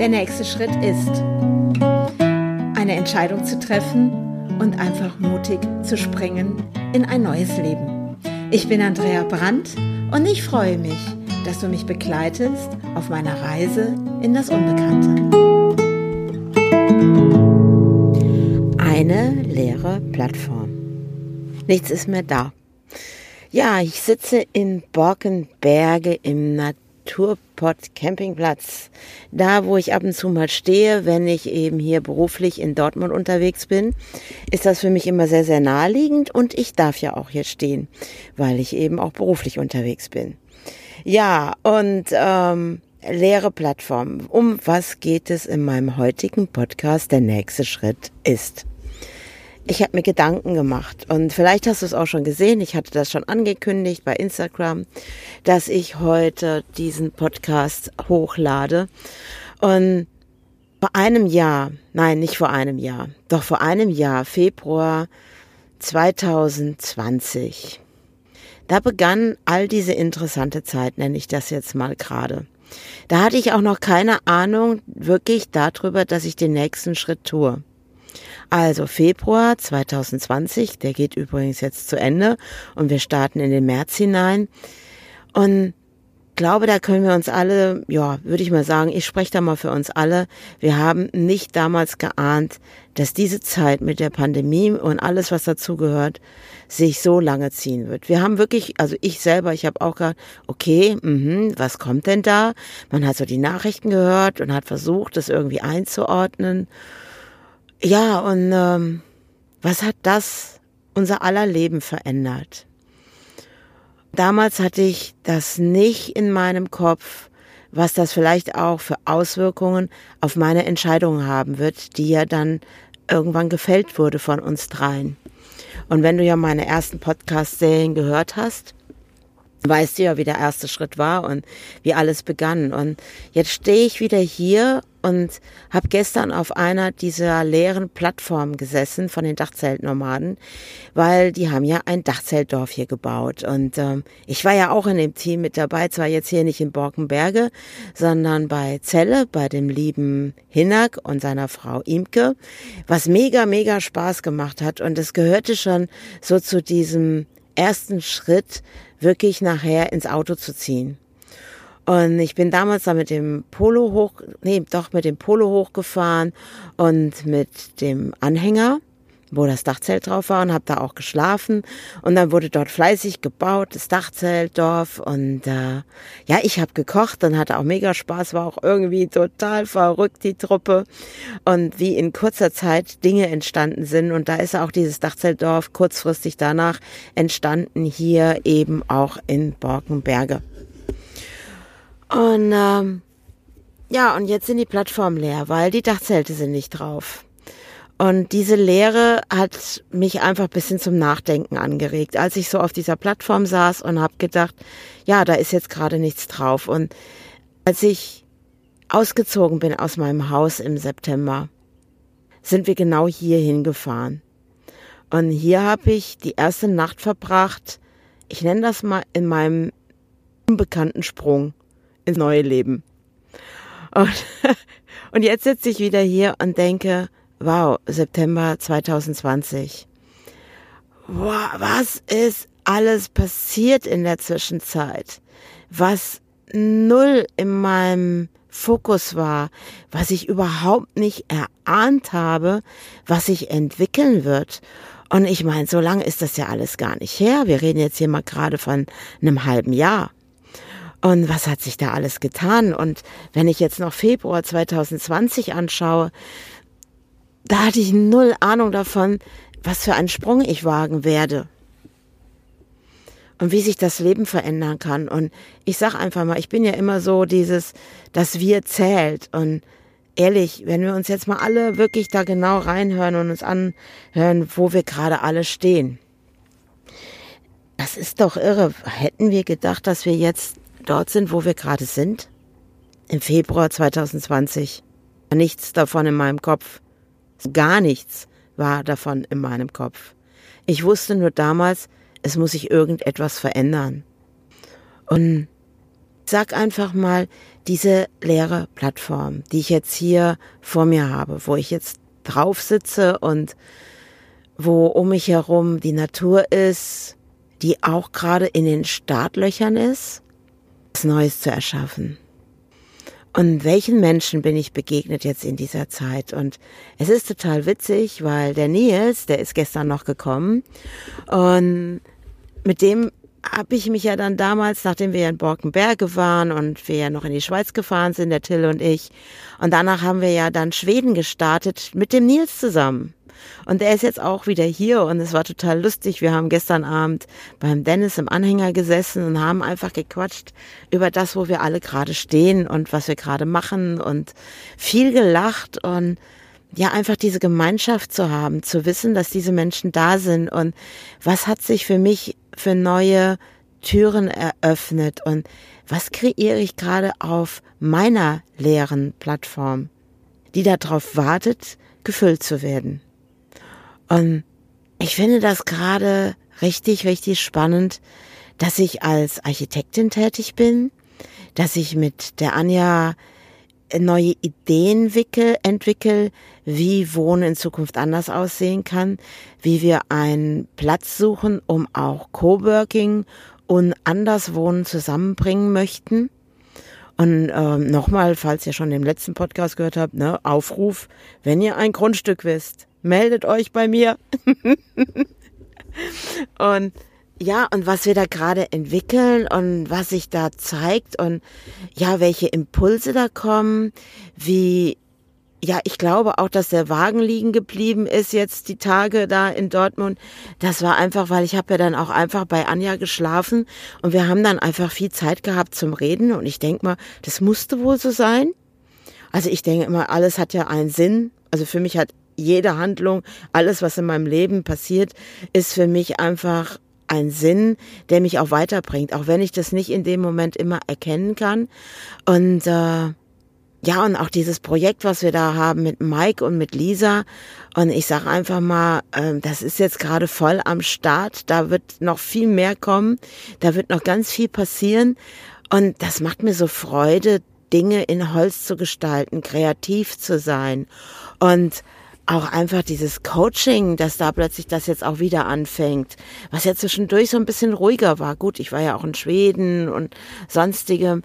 Der nächste Schritt ist, eine Entscheidung zu treffen und einfach mutig zu springen in ein neues Leben. Ich bin Andrea Brandt und ich freue mich, dass du mich begleitest auf meiner Reise in das Unbekannte. Eine leere Plattform. Nichts ist mehr da. Ja, ich sitze in Borkenberge im Naturpott Campingplatz. Da, wo ich ab und zu mal stehe, wenn ich eben hier beruflich in Dortmund unterwegs bin, ist das für mich immer sehr, sehr naheliegend und ich darf ja auch hier stehen, weil ich eben auch beruflich unterwegs bin. Ja, und ähm, leere Plattform. Um was geht es in meinem heutigen Podcast? Der nächste Schritt ist. Ich habe mir Gedanken gemacht und vielleicht hast du es auch schon gesehen, ich hatte das schon angekündigt bei Instagram, dass ich heute diesen Podcast hochlade. Und vor einem Jahr, nein, nicht vor einem Jahr, doch vor einem Jahr, Februar 2020, da begann all diese interessante Zeit, nenne ich das jetzt mal gerade. Da hatte ich auch noch keine Ahnung wirklich darüber, dass ich den nächsten Schritt tue. Also Februar 2020, der geht übrigens jetzt zu Ende und wir starten in den März hinein. Und glaube, da können wir uns alle, ja, würde ich mal sagen, ich spreche da mal für uns alle. Wir haben nicht damals geahnt, dass diese Zeit mit der Pandemie und alles, was dazugehört, sich so lange ziehen wird. Wir haben wirklich, also ich selber, ich habe auch gedacht, okay, mh, was kommt denn da? Man hat so die Nachrichten gehört und hat versucht, das irgendwie einzuordnen. Ja, und ähm, was hat das unser aller Leben verändert? Damals hatte ich das nicht in meinem Kopf, was das vielleicht auch für Auswirkungen auf meine Entscheidung haben wird, die ja dann irgendwann gefällt wurde von uns dreien. Und wenn du ja meine ersten Podcast-Serien gehört hast, weißt du ja, wie der erste Schritt war und wie alles begann. Und jetzt stehe ich wieder hier und habe gestern auf einer dieser leeren Plattformen gesessen von den Dachzeltnomaden, weil die haben ja ein Dachzeltdorf hier gebaut. Und ähm, ich war ja auch in dem Team mit dabei, zwar jetzt hier nicht in Borkenberge, sondern bei Celle, bei dem lieben Hinnack und seiner Frau Imke, was mega, mega Spaß gemacht hat. Und es gehörte schon so zu diesem ersten Schritt, wirklich nachher ins Auto zu ziehen. Und ich bin damals da mit dem Polo hoch, nee, doch mit dem Polo hochgefahren und mit dem Anhänger, wo das Dachzelt drauf war und habe da auch geschlafen. Und dann wurde dort fleißig gebaut, das Dachzeltdorf. Und äh, ja, ich habe gekocht und hatte auch mega Spaß, war auch irgendwie total verrückt, die Truppe. Und wie in kurzer Zeit Dinge entstanden sind. Und da ist auch dieses Dachzeltdorf kurzfristig danach entstanden, hier eben auch in Borkenberge. Und ähm, ja, und jetzt sind die Plattformen leer, weil die Dachzelte sind nicht drauf. Und diese Leere hat mich einfach ein bisschen zum Nachdenken angeregt, als ich so auf dieser Plattform saß und habe gedacht, ja, da ist jetzt gerade nichts drauf. Und als ich ausgezogen bin aus meinem Haus im September, sind wir genau hier hingefahren. Und hier habe ich die erste Nacht verbracht, ich nenne das mal in meinem unbekannten Sprung ins neue Leben. Und, und jetzt sitze ich wieder hier und denke, wow, September 2020. Wow, was ist alles passiert in der Zwischenzeit? Was null in meinem Fokus war, was ich überhaupt nicht erahnt habe, was sich entwickeln wird. Und ich meine, so lange ist das ja alles gar nicht her. Wir reden jetzt hier mal gerade von einem halben Jahr. Und was hat sich da alles getan? Und wenn ich jetzt noch Februar 2020 anschaue, da hatte ich null Ahnung davon, was für einen Sprung ich wagen werde. Und wie sich das Leben verändern kann. Und ich sag einfach mal, ich bin ja immer so dieses, dass wir zählt. Und ehrlich, wenn wir uns jetzt mal alle wirklich da genau reinhören und uns anhören, wo wir gerade alle stehen. Das ist doch irre. Hätten wir gedacht, dass wir jetzt dort sind, wo wir gerade sind? Im Februar 2020. Nichts davon in meinem Kopf. Gar nichts war davon in meinem Kopf. Ich wusste nur damals, es muss sich irgendetwas verändern. Und sag einfach mal, diese leere Plattform, die ich jetzt hier vor mir habe, wo ich jetzt drauf sitze und wo um mich herum die Natur ist, die auch gerade in den Startlöchern ist, was Neues zu erschaffen. Und welchen Menschen bin ich begegnet jetzt in dieser Zeit? Und es ist total witzig, weil der Nils, der ist gestern noch gekommen und mit dem habe ich mich ja dann damals, nachdem wir in Borkenberge waren und wir ja noch in die Schweiz gefahren sind, der Till und ich, und danach haben wir ja dann Schweden gestartet mit dem Nils zusammen. Und er ist jetzt auch wieder hier und es war total lustig. Wir haben gestern Abend beim Dennis im Anhänger gesessen und haben einfach gequatscht über das, wo wir alle gerade stehen und was wir gerade machen und viel gelacht und ja, einfach diese Gemeinschaft zu haben, zu wissen, dass diese Menschen da sind und was hat sich für mich für neue Türen eröffnet und was kreiere ich gerade auf meiner leeren Plattform, die darauf wartet, gefüllt zu werden. Und ich finde das gerade richtig, richtig spannend, dass ich als Architektin tätig bin, dass ich mit der Anja neue Ideen wickel, entwickel, wie Wohnen in Zukunft anders aussehen kann, wie wir einen Platz suchen, um auch Coworking und Anderswohnen zusammenbringen möchten. Und ähm, nochmal, falls ihr schon den letzten Podcast gehört habt, ne, Aufruf, wenn ihr ein Grundstück wisst, meldet euch bei mir. und ja, und was wir da gerade entwickeln und was sich da zeigt und ja, welche Impulse da kommen, wie ja, ich glaube auch, dass der Wagen liegen geblieben ist jetzt die Tage da in Dortmund. Das war einfach, weil ich habe ja dann auch einfach bei Anja geschlafen und wir haben dann einfach viel Zeit gehabt zum Reden und ich denke mal, das musste wohl so sein. Also ich denke immer, alles hat ja einen Sinn. Also für mich hat jede Handlung, alles, was in meinem Leben passiert, ist für mich einfach ein Sinn, der mich auch weiterbringt, auch wenn ich das nicht in dem Moment immer erkennen kann. Und äh, ja, und auch dieses Projekt, was wir da haben mit Mike und mit Lisa. Und ich sage einfach mal, äh, das ist jetzt gerade voll am Start. Da wird noch viel mehr kommen. Da wird noch ganz viel passieren. Und das macht mir so Freude, Dinge in Holz zu gestalten, kreativ zu sein. Und auch einfach dieses Coaching, dass da plötzlich das jetzt auch wieder anfängt, was ja zwischendurch so ein bisschen ruhiger war. Gut, ich war ja auch in Schweden und sonstige.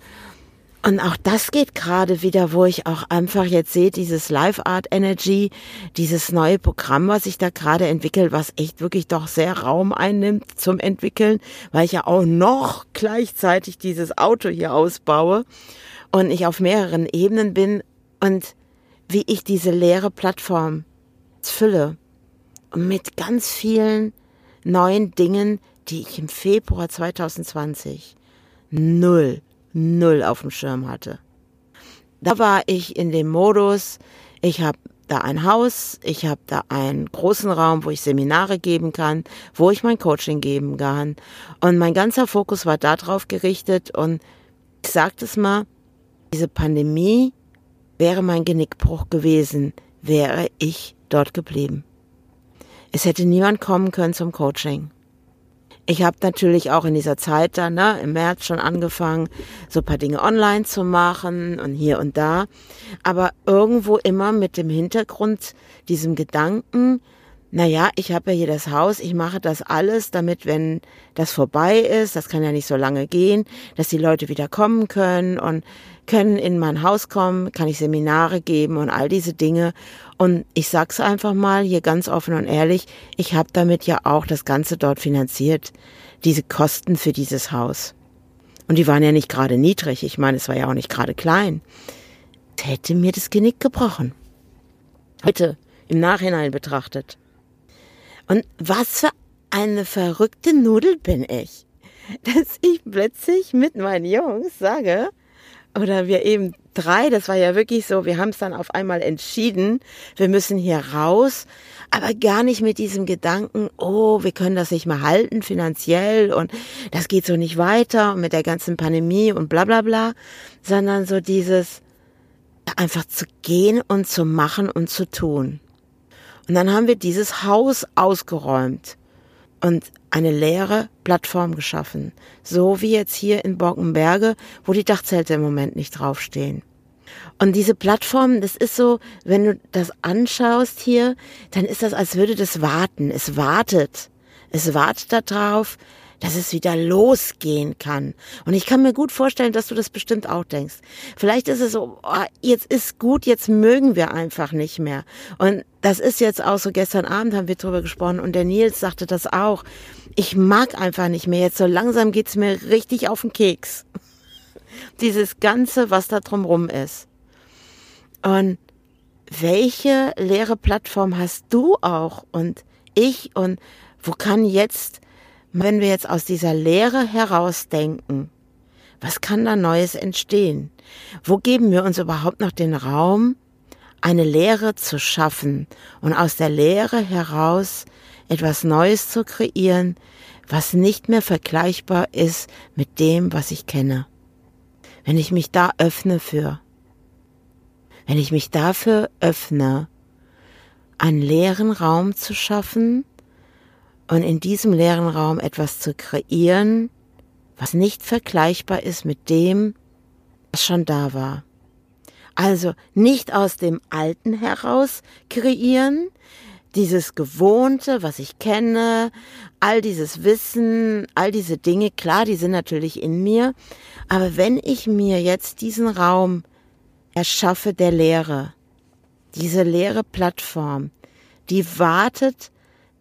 Und auch das geht gerade wieder, wo ich auch einfach jetzt sehe, dieses Live Art Energy, dieses neue Programm, was ich da gerade entwickle, was echt wirklich doch sehr Raum einnimmt zum Entwickeln, weil ich ja auch noch gleichzeitig dieses Auto hier ausbaue und ich auf mehreren Ebenen bin und wie ich diese leere Plattform fülle mit ganz vielen neuen Dingen, die ich im Februar 2020 null, null auf dem Schirm hatte. Da war ich in dem Modus, ich habe da ein Haus, ich habe da einen großen Raum, wo ich Seminare geben kann, wo ich mein Coaching geben kann. Und mein ganzer Fokus war darauf gerichtet und ich sagte es mal, diese Pandemie wäre mein Genickbruch gewesen, wäre ich dort geblieben. Es hätte niemand kommen können zum Coaching. Ich habe natürlich auch in dieser Zeit dann, ne, im März schon angefangen, so ein paar Dinge online zu machen und hier und da. Aber irgendwo immer mit dem Hintergrund, diesem Gedanken, naja, ich habe ja hier das Haus, ich mache das alles, damit, wenn das vorbei ist, das kann ja nicht so lange gehen, dass die Leute wieder kommen können und können in mein Haus kommen, kann ich Seminare geben und all diese Dinge. Und ich sag's einfach mal hier ganz offen und ehrlich, ich habe damit ja auch das Ganze dort finanziert, diese Kosten für dieses Haus. Und die waren ja nicht gerade niedrig, ich meine, es war ja auch nicht gerade klein. Es hätte mir das Genick gebrochen. Heute, im Nachhinein betrachtet. Und was für eine verrückte Nudel bin ich, dass ich plötzlich mit meinen Jungs sage, oder wir eben drei, das war ja wirklich so, wir haben es dann auf einmal entschieden, wir müssen hier raus, aber gar nicht mit diesem Gedanken, oh, wir können das nicht mehr halten finanziell und das geht so nicht weiter mit der ganzen Pandemie und bla bla bla, sondern so dieses einfach zu gehen und zu machen und zu tun. Und dann haben wir dieses Haus ausgeräumt. und eine leere Plattform geschaffen. So wie jetzt hier in Borkenberge, wo die Dachzelte im Moment nicht draufstehen. Und diese Plattform, das ist so, wenn du das anschaust hier, dann ist das, als würde das warten. Es wartet. Es wartet darauf, dass es wieder losgehen kann. Und ich kann mir gut vorstellen, dass du das bestimmt auch denkst. Vielleicht ist es so, oh, jetzt ist gut, jetzt mögen wir einfach nicht mehr. Und das ist jetzt auch so, gestern Abend haben wir drüber gesprochen und der Nils sagte das auch. Ich mag einfach nicht mehr. Jetzt so langsam geht's mir richtig auf den Keks. Dieses Ganze, was da drumrum ist. Und welche leere Plattform hast du auch und ich und wo kann jetzt wenn wir jetzt aus dieser Lehre herausdenken, was kann da Neues entstehen? Wo geben wir uns überhaupt noch den Raum, eine Lehre zu schaffen und aus der Lehre heraus etwas Neues zu kreieren, was nicht mehr vergleichbar ist mit dem, was ich kenne? Wenn ich mich da öffne für, wenn ich mich dafür öffne, einen leeren Raum zu schaffen, und in diesem leeren Raum etwas zu kreieren, was nicht vergleichbar ist mit dem, was schon da war. Also nicht aus dem Alten heraus kreieren, dieses Gewohnte, was ich kenne, all dieses Wissen, all diese Dinge, klar, die sind natürlich in mir, aber wenn ich mir jetzt diesen Raum erschaffe der Lehre, diese leere Plattform, die wartet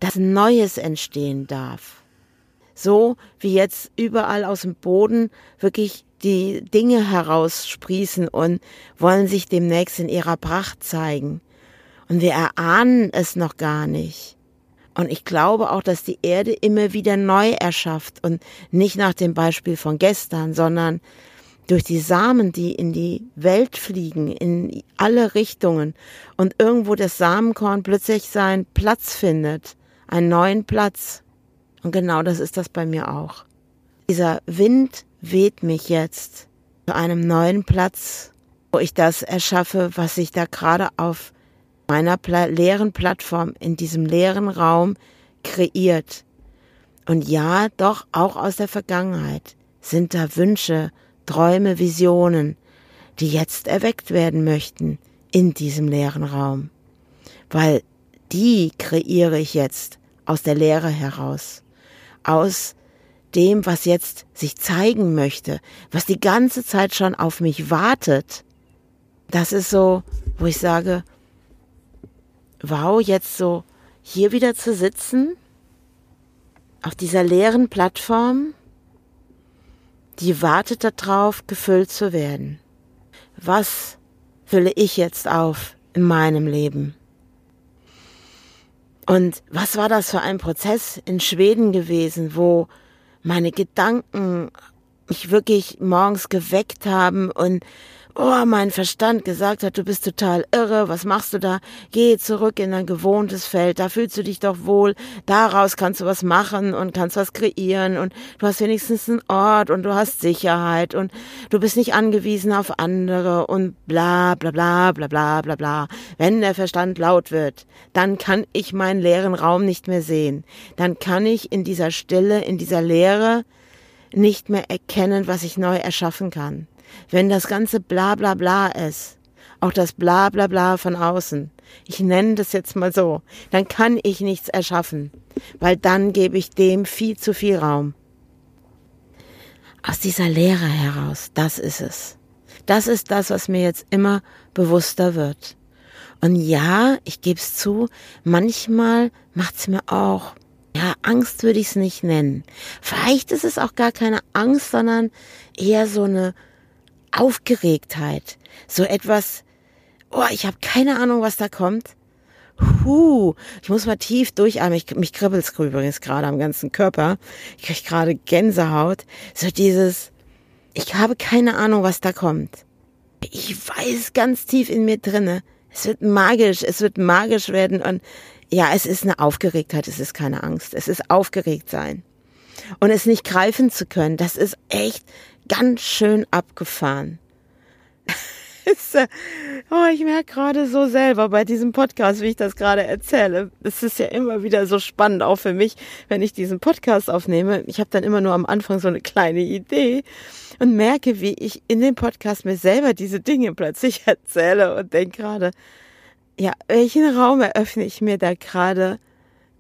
dass Neues entstehen darf. So wie jetzt überall aus dem Boden wirklich die Dinge heraussprießen und wollen sich demnächst in ihrer Pracht zeigen. Und wir erahnen es noch gar nicht. Und ich glaube auch, dass die Erde immer wieder neu erschafft und nicht nach dem Beispiel von gestern, sondern durch die Samen, die in die Welt fliegen, in alle Richtungen und irgendwo das Samenkorn plötzlich seinen Platz findet einen neuen Platz. Und genau das ist das bei mir auch. Dieser Wind weht mich jetzt zu einem neuen Platz, wo ich das erschaffe, was sich da gerade auf meiner Pla leeren Plattform in diesem leeren Raum kreiert. Und ja, doch auch aus der Vergangenheit sind da Wünsche, Träume, Visionen, die jetzt erweckt werden möchten in diesem leeren Raum. Weil die kreiere ich jetzt aus der Lehre heraus, aus dem, was jetzt sich zeigen möchte, was die ganze Zeit schon auf mich wartet. Das ist so, wo ich sage, wow, jetzt so hier wieder zu sitzen, auf dieser leeren Plattform, die wartet darauf, gefüllt zu werden. Was fülle ich jetzt auf in meinem Leben? Und was war das für ein Prozess in Schweden gewesen, wo meine Gedanken mich wirklich morgens geweckt haben und oh, mein Verstand gesagt hat, du bist total irre, was machst du da? Geh zurück in dein gewohntes Feld, da fühlst du dich doch wohl, daraus kannst du was machen und kannst was kreieren. Und du hast wenigstens einen Ort und du hast Sicherheit. Und du bist nicht angewiesen auf andere. Und bla bla bla bla bla bla bla. Wenn der Verstand laut wird, dann kann ich meinen leeren Raum nicht mehr sehen. Dann kann ich in dieser Stille, in dieser Leere nicht mehr erkennen, was ich neu erschaffen kann wenn das ganze bla bla bla ist, auch das bla bla bla von außen, ich nenne das jetzt mal so, dann kann ich nichts erschaffen, weil dann gebe ich dem viel zu viel Raum. Aus dieser Leere heraus, das ist es. Das ist das, was mir jetzt immer bewusster wird. Und ja, ich gebe es zu, manchmal macht es mir auch, ja, Angst würde ich es nicht nennen. Vielleicht ist es auch gar keine Angst, sondern eher so eine Aufgeregtheit, so etwas, oh, ich habe keine Ahnung, was da kommt. Huh, ich muss mal tief durchatmen. Ich, mich kribbelt's übrigens gerade am ganzen Körper. Ich krieg gerade Gänsehaut. So dieses, ich habe keine Ahnung, was da kommt. Ich weiß ganz tief in mir drinne, es wird magisch, es wird magisch werden und ja, es ist eine Aufgeregtheit, es ist keine Angst, es ist aufgeregt sein. Und es nicht greifen zu können, das ist echt ganz schön abgefahren. Ist, oh, ich merke gerade so selber bei diesem Podcast, wie ich das gerade erzähle. Es ist ja immer wieder so spannend, auch für mich, wenn ich diesen Podcast aufnehme. Ich habe dann immer nur am Anfang so eine kleine Idee und merke, wie ich in dem Podcast mir selber diese Dinge plötzlich erzähle und denke gerade, ja, welchen Raum eröffne ich mir da gerade,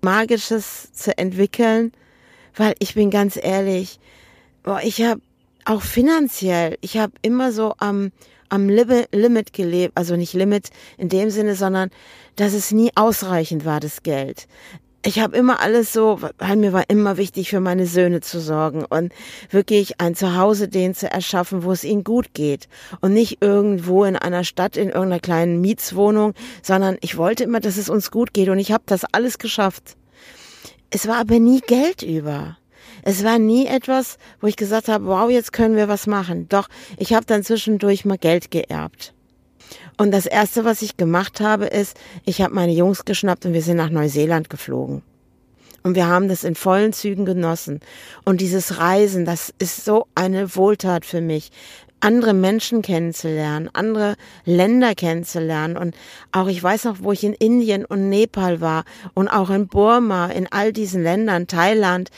Magisches zu entwickeln? Weil ich bin ganz ehrlich, boah, ich habe auch finanziell, ich habe immer so am, am Limit gelebt, also nicht Limit in dem Sinne, sondern dass es nie ausreichend war, das Geld ich habe immer alles so, weil mir war immer wichtig, für meine Söhne zu sorgen und wirklich ein Zuhause denen zu erschaffen, wo es ihnen gut geht und nicht irgendwo in einer Stadt in irgendeiner kleinen Mietswohnung, sondern ich wollte immer, dass es uns gut geht und ich habe das alles geschafft. Es war aber nie Geld über. Es war nie etwas, wo ich gesagt habe, wow, jetzt können wir was machen. Doch, ich habe dann zwischendurch mal Geld geerbt. Und das Erste, was ich gemacht habe, ist, ich habe meine Jungs geschnappt und wir sind nach Neuseeland geflogen. Und wir haben das in vollen Zügen genossen. Und dieses Reisen, das ist so eine Wohltat für mich andere Menschen kennenzulernen, andere Länder kennenzulernen. Und auch ich weiß noch, wo ich in Indien und Nepal war und auch in Burma, in all diesen Ländern, Thailand,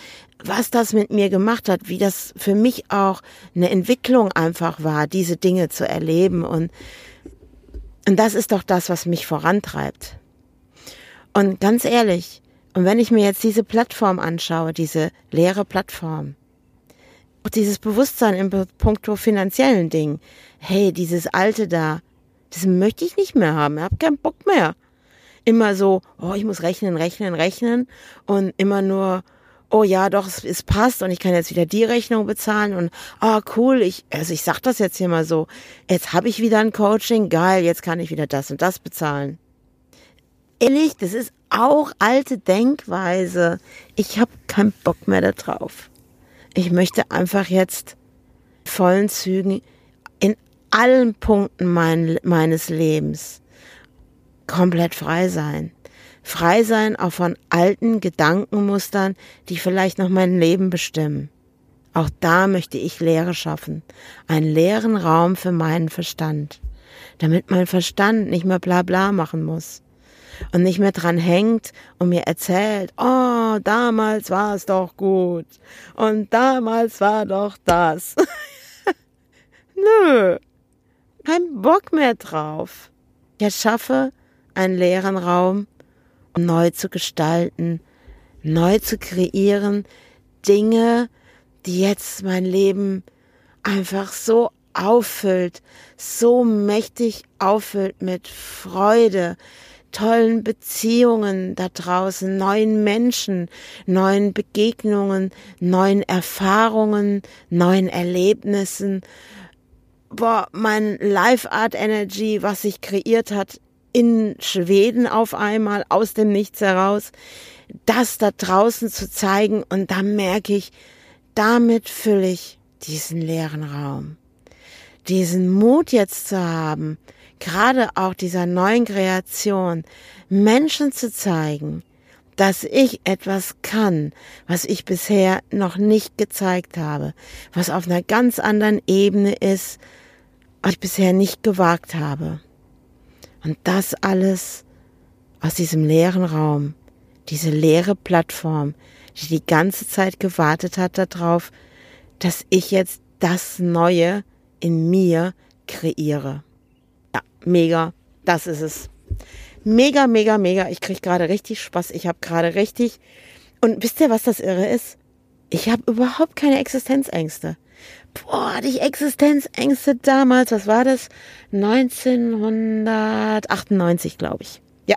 was das mit mir gemacht hat, wie das für mich auch eine Entwicklung einfach war, diese Dinge zu erleben. Und und das ist doch das, was mich vorantreibt. Und ganz ehrlich, und wenn ich mir jetzt diese Plattform anschaue, diese leere Plattform, auch dieses Bewusstsein im puncto finanziellen Ding, hey, dieses alte da, das möchte ich nicht mehr haben, ich habe keinen Bock mehr. Immer so, oh, ich muss rechnen, rechnen, rechnen und immer nur, oh ja, doch, es, es, passt und ich kann jetzt wieder die Rechnung bezahlen und oh cool, ich, also ich sag das jetzt hier mal so, jetzt habe ich wieder ein Coaching, geil, jetzt kann ich wieder das und das bezahlen. Ehrlich, das ist auch alte Denkweise. Ich habe keinen Bock mehr darauf. Ich möchte einfach jetzt vollen Zügen in allen Punkten mein, meines Lebens komplett frei sein. Frei sein auch von alten Gedankenmustern, die vielleicht noch mein Leben bestimmen. Auch da möchte ich Leere schaffen, einen leeren Raum für meinen Verstand, damit mein Verstand nicht mehr bla bla machen muss und nicht mehr dran hängt und mir erzählt, oh, damals war es doch gut und damals war doch das. Nö, kein Bock mehr drauf. Ich erschaffe einen leeren Raum neu zu gestalten, neu zu kreieren, Dinge, die jetzt mein Leben einfach so auffüllt, so mächtig auffüllt mit Freude, tollen Beziehungen da draußen, neuen Menschen, neuen Begegnungen, neuen Erfahrungen, neuen Erlebnissen. Boah, mein Life Art Energy, was sich kreiert hat in Schweden auf einmal aus dem Nichts heraus, das da draußen zu zeigen und da merke ich, damit fülle ich diesen leeren Raum. Diesen Mut jetzt zu haben, gerade auch dieser neuen Kreation, Menschen zu zeigen, dass ich etwas kann, was ich bisher noch nicht gezeigt habe, was auf einer ganz anderen Ebene ist, was ich bisher nicht gewagt habe. Und das alles aus diesem leeren Raum, diese leere Plattform, die die ganze Zeit gewartet hat darauf, dass ich jetzt das Neue in mir kreiere. Ja, mega, das ist es. Mega, mega, mega. Ich kriege gerade richtig Spaß. Ich habe gerade richtig. Und wisst ihr, was das Irre ist? Ich habe überhaupt keine Existenzängste boah, hatte ich Existenzängste damals, was war das? 1998, glaube ich. Ja,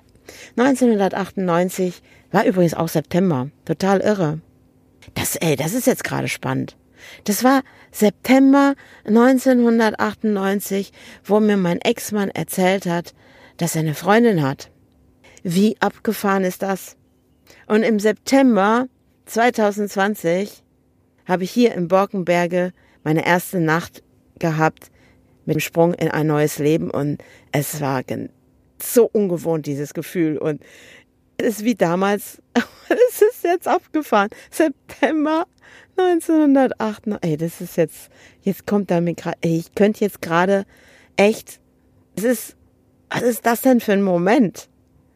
1998 war übrigens auch September. Total irre. Das, ey, das ist jetzt gerade spannend. Das war September 1998, wo mir mein Ex-Mann erzählt hat, dass er eine Freundin hat. Wie abgefahren ist das? Und im September 2020 habe ich hier im Borkenberge meine erste Nacht gehabt mit dem Sprung in ein neues Leben und es war so ungewohnt, dieses Gefühl. Und es ist wie damals, es ist jetzt abgefahren. September 1908. Ey, das ist jetzt, jetzt kommt da mir gerade, ich könnte jetzt gerade echt es ist, was ist das denn für ein Moment?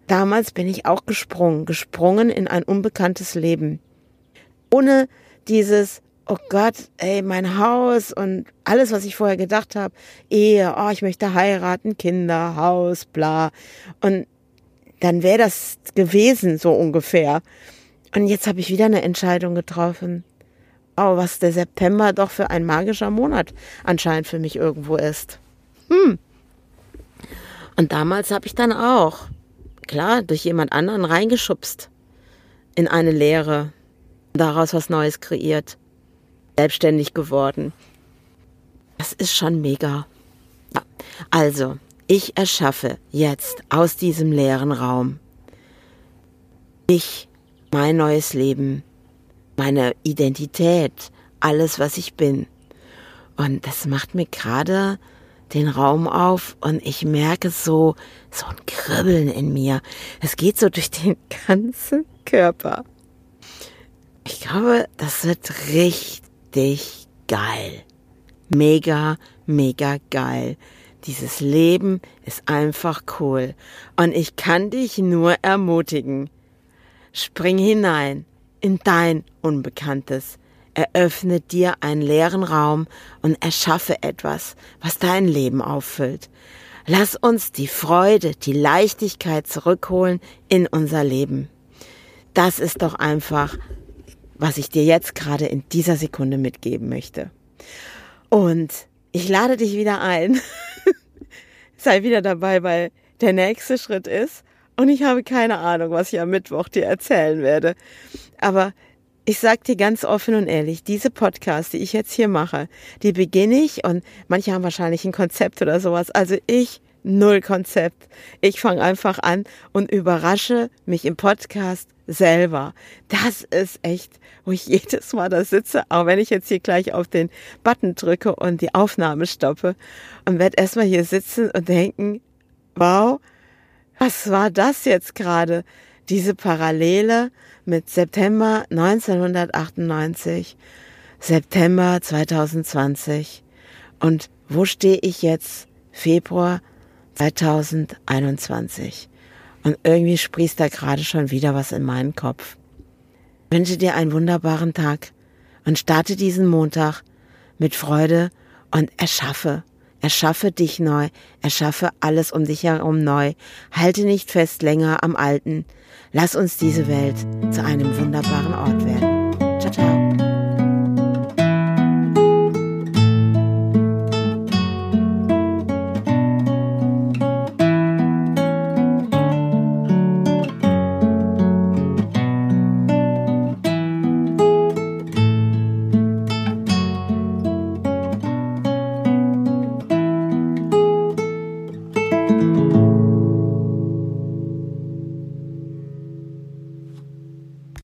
Damals bin ich auch gesprungen, gesprungen in ein unbekanntes Leben. Ohne dieses, oh Gott, ey, mein Haus und alles, was ich vorher gedacht habe, Ehe, oh, ich möchte heiraten, Kinder, Haus, bla. Und dann wäre das gewesen, so ungefähr. Und jetzt habe ich wieder eine Entscheidung getroffen. Oh, was der September doch für ein magischer Monat anscheinend für mich irgendwo ist. Hm. Und damals habe ich dann auch, klar, durch jemand anderen reingeschubst in eine Lehre, daraus was Neues kreiert, selbstständig geworden. Das ist schon mega. Also, ich erschaffe jetzt aus diesem leeren Raum ich mein neues Leben, meine Identität, alles, was ich bin. Und das macht mir gerade den Raum auf und ich merke so, so ein Kribbeln in mir. Es geht so durch den ganzen Körper. Ich glaube, das wird richtig geil. Mega, mega geil. Dieses Leben ist einfach cool. Und ich kann dich nur ermutigen. Spring hinein in dein Unbekanntes. Eröffne dir einen leeren Raum und erschaffe etwas, was dein Leben auffüllt. Lass uns die Freude, die Leichtigkeit zurückholen in unser Leben. Das ist doch einfach, was ich dir jetzt gerade in dieser Sekunde mitgeben möchte. Und ich lade dich wieder ein. Sei wieder dabei, weil der nächste Schritt ist, und ich habe keine Ahnung, was ich am Mittwoch dir erzählen werde. Aber ich sag dir ganz offen und ehrlich, diese Podcasts, die ich jetzt hier mache, die beginne ich und manche haben wahrscheinlich ein Konzept oder sowas. Also ich null Konzept. Ich fange einfach an und überrasche mich im Podcast selber. Das ist echt, wo ich jedes Mal da sitze, auch wenn ich jetzt hier gleich auf den Button drücke und die Aufnahme stoppe und werde erstmal hier sitzen und denken, wow, was war das jetzt gerade? Diese Parallele mit September 1998, September 2020 und wo stehe ich jetzt? Februar 2021. Und irgendwie sprießt da gerade schon wieder was in meinen Kopf. Ich wünsche dir einen wunderbaren Tag und starte diesen Montag mit Freude und erschaffe Erschaffe dich neu, erschaffe alles um dich herum neu. Halte nicht fest länger am Alten. Lass uns diese Welt zu einem wunderbaren Ort werden.